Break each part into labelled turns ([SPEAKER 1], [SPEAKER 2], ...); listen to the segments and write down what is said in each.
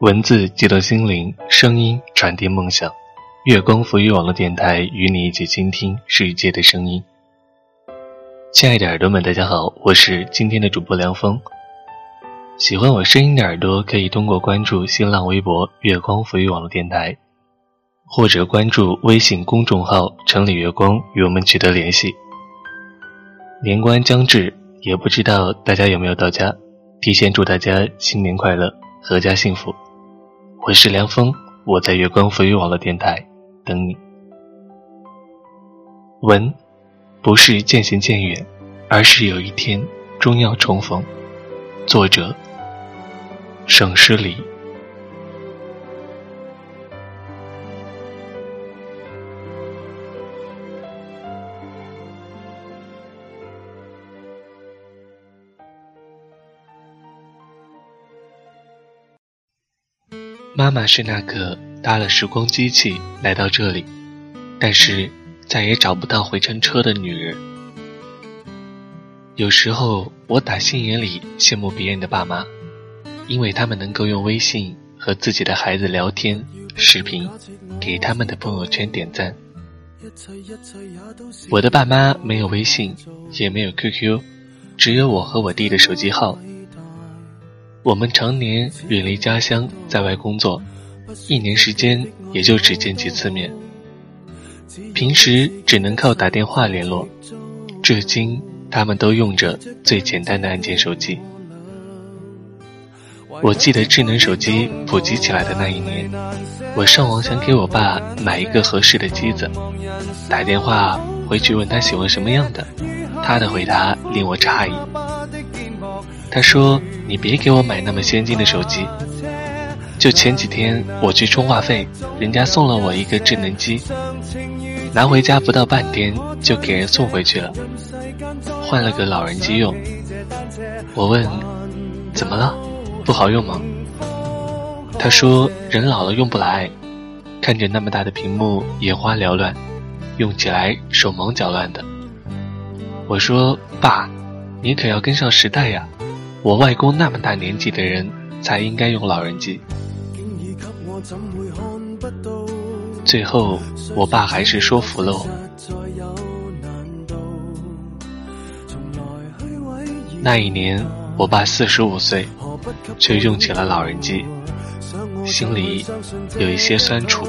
[SPEAKER 1] 文字激动心灵，声音传递梦想。月光浮语网络电台与你一起倾听世界的声音。亲爱的耳朵们，大家好，我是今天的主播梁峰。喜欢我声音的耳朵，可以通过关注新浪微博“月光浮语网络电台”，或者关注微信公众号“城里月光”与我们取得联系。年关将至，也不知道大家有没有到家，提前祝大家新年快乐，阖家幸福。我是梁峰，我在月光浮语网络电台等你。文，不是渐行渐远，而是有一天终要重逢。作者：省诗里。妈妈是那个搭了时光机器来到这里，但是再也找不到回程车的女人。有时候我打心眼里羡慕别人的爸妈，因为他们能够用微信和自己的孩子聊天、视频，给他们的朋友圈点赞。我的爸妈没有微信，也没有 QQ，只有我和我弟的手机号。我们常年远离家乡，在外工作，一年时间也就只见几次面。平时只能靠打电话联络，至今他们都用着最简单的按键手机。我记得智能手机普及起来的那一年，我上网想给我爸买一个合适的机子，打电话回去问他喜欢什么样的，他的回答令我诧异。他说：“你别给我买那么先进的手机。”就前几天我去充话费，人家送了我一个智能机，拿回家不到半天就给人送回去了，换了个老人机用。我问：“怎么了？不好用吗？”他说：“人老了用不来，看着那么大的屏幕，眼花缭乱，用起来手忙脚乱的。”我说：“爸，你可要跟上时代呀！”我外公那么大年纪的人才应该用老人机。最后，我爸还是说服了我。那一年，我爸四十五岁，却用起了老人机，心里有一些酸楚。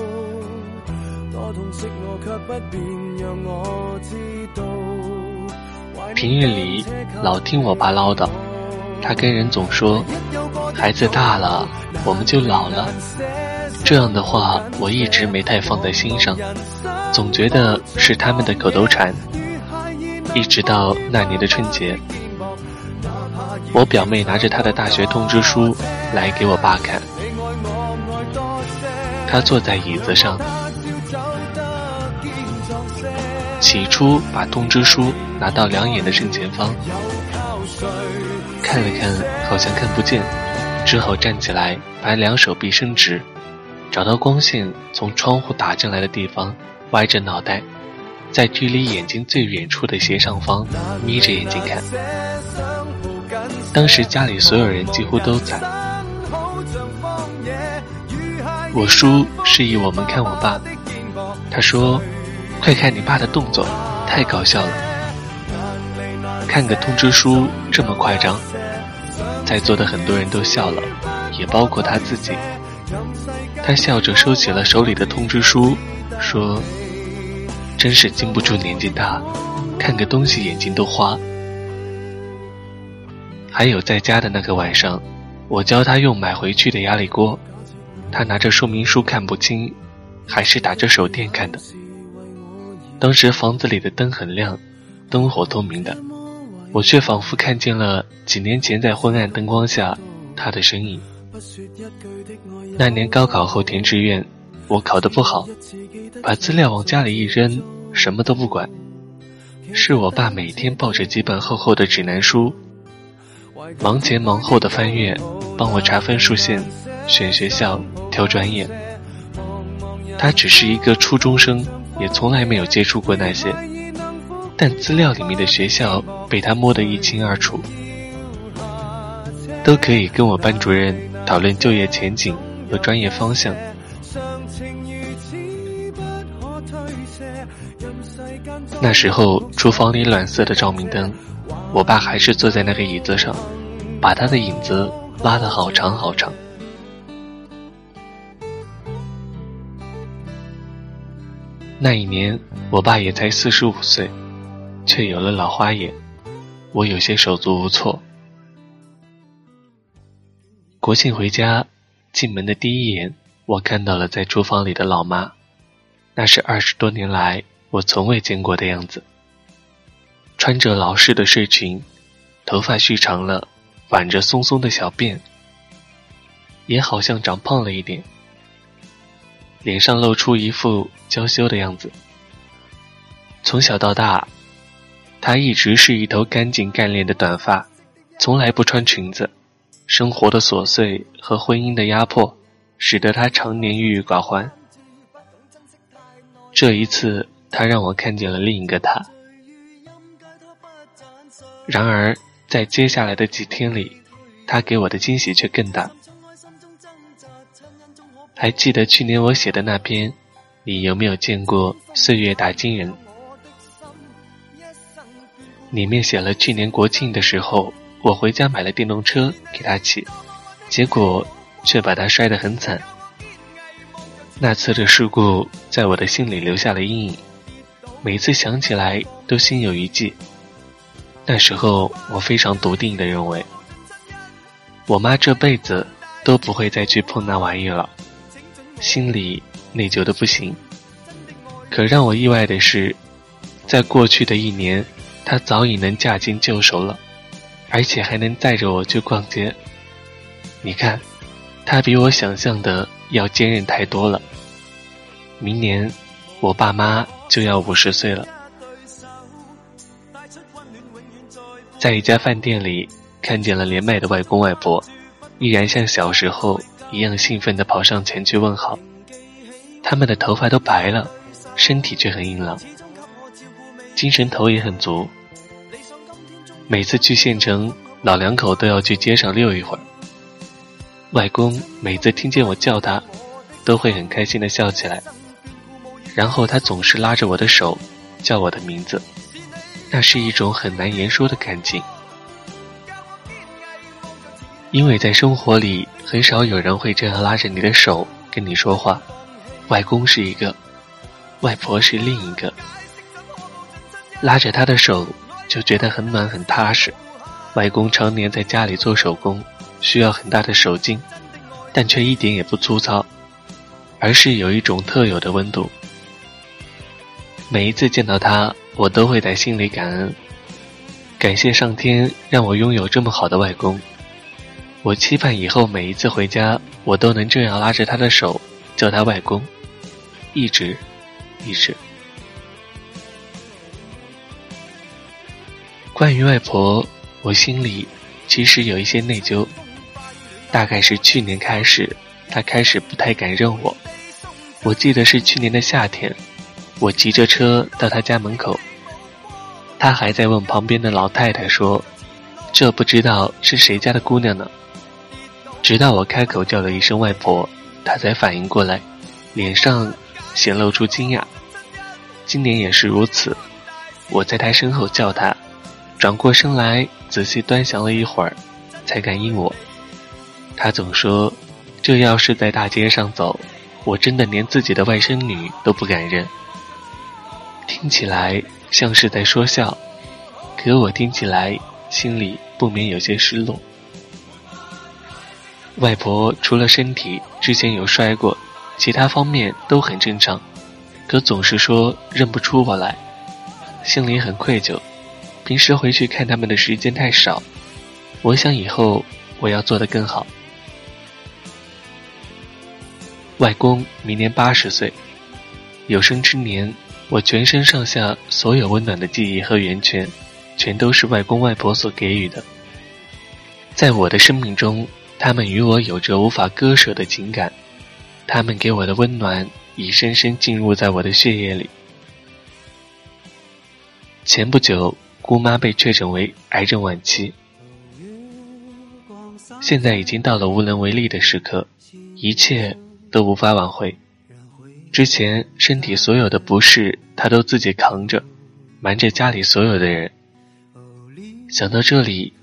[SPEAKER 1] 平日里老听我爸唠叨。他跟人总说：“孩子大了，我们就老了。”这样的话，我一直没太放在心上，总觉得是他们的口头禅。一直到那年的春节，我表妹拿着她的大学通知书来给我爸看，他坐在椅子上，起初把通知书拿到两眼的正前方。看了看，好像看不见，只好站起来，把两手臂伸直，找到光线从窗户打进来的地方，歪着脑袋，在距离眼睛最远处的斜上方眯着眼睛看。当时家里所有人几乎都在。我叔示意我们看我爸，他说：“快看你爸的动作，太搞笑了。”看个通知书这么夸张，在座的很多人都笑了，也包括他自己。他笑着收起了手里的通知书，说：“真是经不住年纪大，看个东西眼睛都花。”还有在家的那个晚上，我教他用买回去的压力锅，他拿着说明书看不清，还是打着手电看的。当时房子里的灯很亮，灯火通明的。我却仿佛看见了几年前在昏暗灯光下他的身影。那年高考后填志愿，我考得不好，把资料往家里一扔，什么都不管。是我爸每天抱着几本厚厚的指南书，忙前忙后的翻阅，帮我查分数线、选学校、挑专业。他只是一个初中生，也从来没有接触过那些。但资料里面的学校被他摸得一清二楚，都可以跟我班主任讨论就业前景、和专业方向。那时候厨房里暖色的照明灯，我爸还是坐在那个椅子上，把他的影子拉得好长好长。那一年，我爸也才四十五岁，却有了老花眼，我有些手足无措。国庆回家，进门的第一眼，我看到了在厨房里的老妈，那是二十多年来我从未见过的样子。穿着老式的睡裙，头发蓄长了，挽着松松的小辫，也好像长胖了一点。脸上露出一副娇羞的样子。从小到大，她一直是一头干净干练的短发，从来不穿裙子。生活的琐碎和婚姻的压迫，使得她常年郁郁寡欢。这一次，她让我看见了另一个她。然而，在接下来的几天里，她给我的惊喜却更大。还记得去年我写的那篇，你有没有见过岁月打金人？里面写了去年国庆的时候，我回家买了电动车给他骑，结果却把他摔得很惨。那次的事故在我的心里留下了阴影，每次想起来都心有余悸。那时候我非常笃定的认为，我妈这辈子都不会再去碰那玩意了。心里内疚的不行。可让我意外的是，在过去的一年，她早已能驾轻就熟了，而且还能载着我去逛街。你看，她比我想象的要坚韧太多了。明年，我爸妈就要五十岁了。在一家饭店里，看见了连麦的外公外婆，依然像小时候。一样兴奋地跑上前去问好，他们的头发都白了，身体却很硬朗，精神头也很足。每次去县城，老两口都要去街上溜一会儿。外公每次听见我叫他，都会很开心的笑起来，然后他总是拉着我的手，叫我的名字，那是一种很难言说的感情。因为在生活里，很少有人会这样拉着你的手跟你说话。外公是一个，外婆是另一个。拉着他的手就觉得很暖很踏实。外公常年在家里做手工，需要很大的手劲，但却一点也不粗糙，而是有一种特有的温度。每一次见到他，我都会在心里感恩，感谢上天让我拥有这么好的外公。我期盼以后每一次回家，我都能这样拉着他的手，叫他外公，一直，一直。关于外婆，我心里其实有一些内疚。大概是去年开始，她开始不太敢认我。我记得是去年的夏天，我骑着车到她家门口，她还在问旁边的老太太说：“这不知道是谁家的姑娘呢？”直到我开口叫了一声“外婆”，她才反应过来，脸上显露出惊讶。今年也是如此，我在她身后叫她，转过身来仔细端详了一会儿，才敢应我。他总说，这要是在大街上走，我真的连自己的外甥女都不敢认。听起来像是在说笑，可我听起来心里不免有些失落。外婆除了身体之前有摔过，其他方面都很正常，可总是说认不出我来，心里很愧疚。平时回去看他们的时间太少，我想以后我要做得更好。外公明年八十岁，有生之年，我全身上下所有温暖的记忆和源泉，全都是外公外婆所给予的，在我的生命中。他们与我有着无法割舍的情感，他们给我的温暖已深深浸入在我的血液里。前不久，姑妈被确诊为癌症晚期，现在已经到了无能为力的时刻，一切都无法挽回。之前身体所有的不适，他都自己扛着，瞒着家里所有的人。想到这里，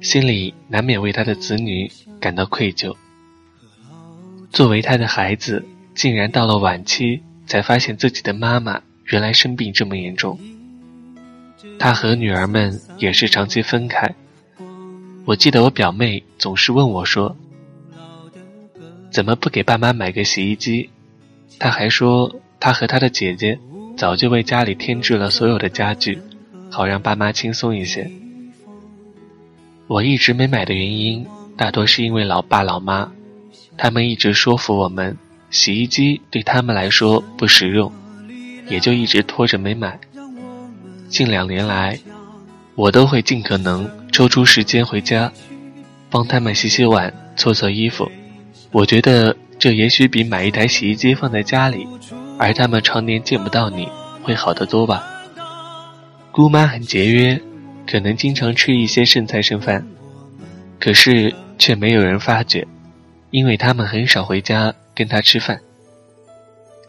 [SPEAKER 1] 心里难免为他的子女感到愧疚。作为他的孩子，竟然到了晚期才发现自己的妈妈原来生病这么严重。他和女儿们也是长期分开。我记得我表妹总是问我说：“怎么不给爸妈买个洗衣机？”他还说，他和他的姐姐早就为家里添置了所有的家具。好让爸妈轻松一些。我一直没买的原因，大多是因为老爸老妈，他们一直说服我们，洗衣机对他们来说不实用，也就一直拖着没买。近两年来，我都会尽可能抽出时间回家，帮他们洗洗碗、搓搓衣服。我觉得这也许比买一台洗衣机放在家里，而他们常年见不到你会好得多吧。姑妈很节约，可能经常吃一些剩菜剩饭，可是却没有人发觉，因为他们很少回家跟她吃饭。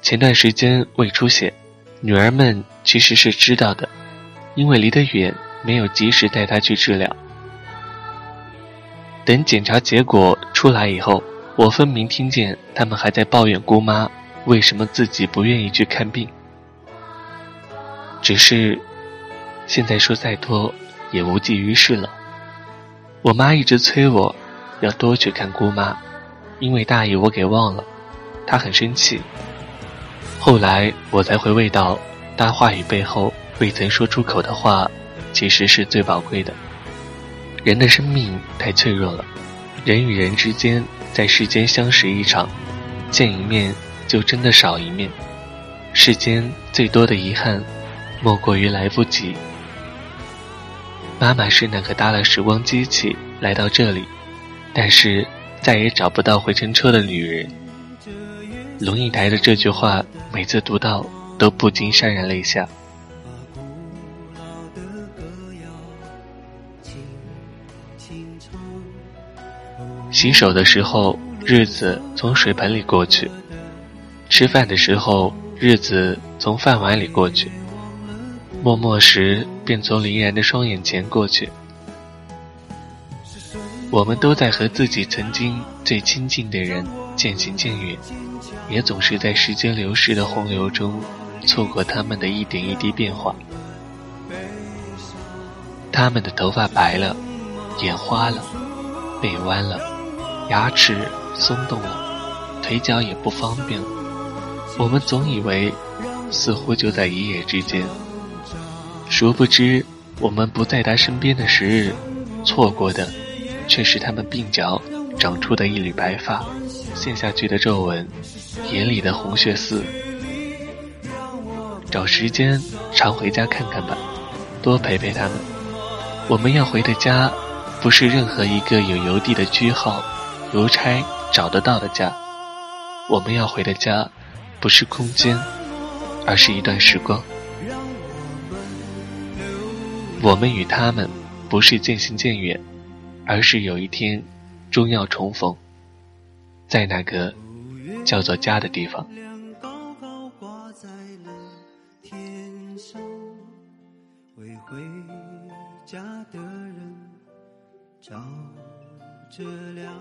[SPEAKER 1] 前段时间胃出血，女儿们其实是知道的，因为离得远，没有及时带她去治疗。等检查结果出来以后，我分明听见他们还在抱怨姑妈为什么自己不愿意去看病，只是。现在说再多也无济于事了。我妈一直催我，要多去看姑妈，因为大意我给忘了，她很生气。后来我才回味到，大话语背后未曾说出口的话，其实是最宝贵的。人的生命太脆弱了，人与人之间在世间相识一场，见一面就真的少一面。世间最多的遗憾，莫过于来不及。妈妈是那个搭了时光机器来到这里，但是再也找不到回程车的女人。龙应台的这句话，每次读到都不禁潸然泪下。洗手的时候，日子从水盆里过去；吃饭的时候，日子从饭碗里过去。默默时，便从林然的双眼前过去。我们都在和自己曾经最亲近的人渐行渐远，也总是在时间流逝的洪流中，错过他们的一点一滴变化。他们的头发白了，眼花了，背弯了，牙齿松动了，腿脚也不方便了。我们总以为，似乎就在一夜之间。殊不知，我们不在他身边的时日，错过的，却是他们鬓角长出的一缕白发，陷下去的皱纹，眼里的红血丝。找时间常回家看看吧，多陪陪他们。我们要回的家，不是任何一个有邮递的区号、邮差找得到的家。我们要回的家，不是空间，而是一段时光。我们与他们不是渐行渐远，而是有一天终要重逢，在那个叫做家的地方。为回家的人照着亮，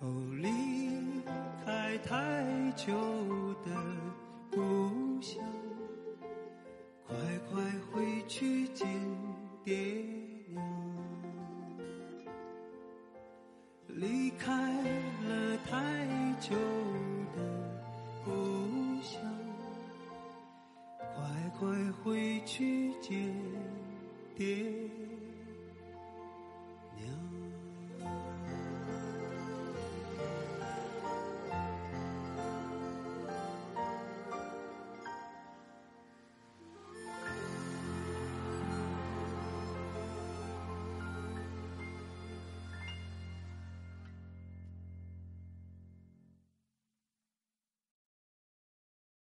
[SPEAKER 1] 哦，离开太久的故乡。快快回去见爹娘，离开了太久的故乡，快快回去见爹。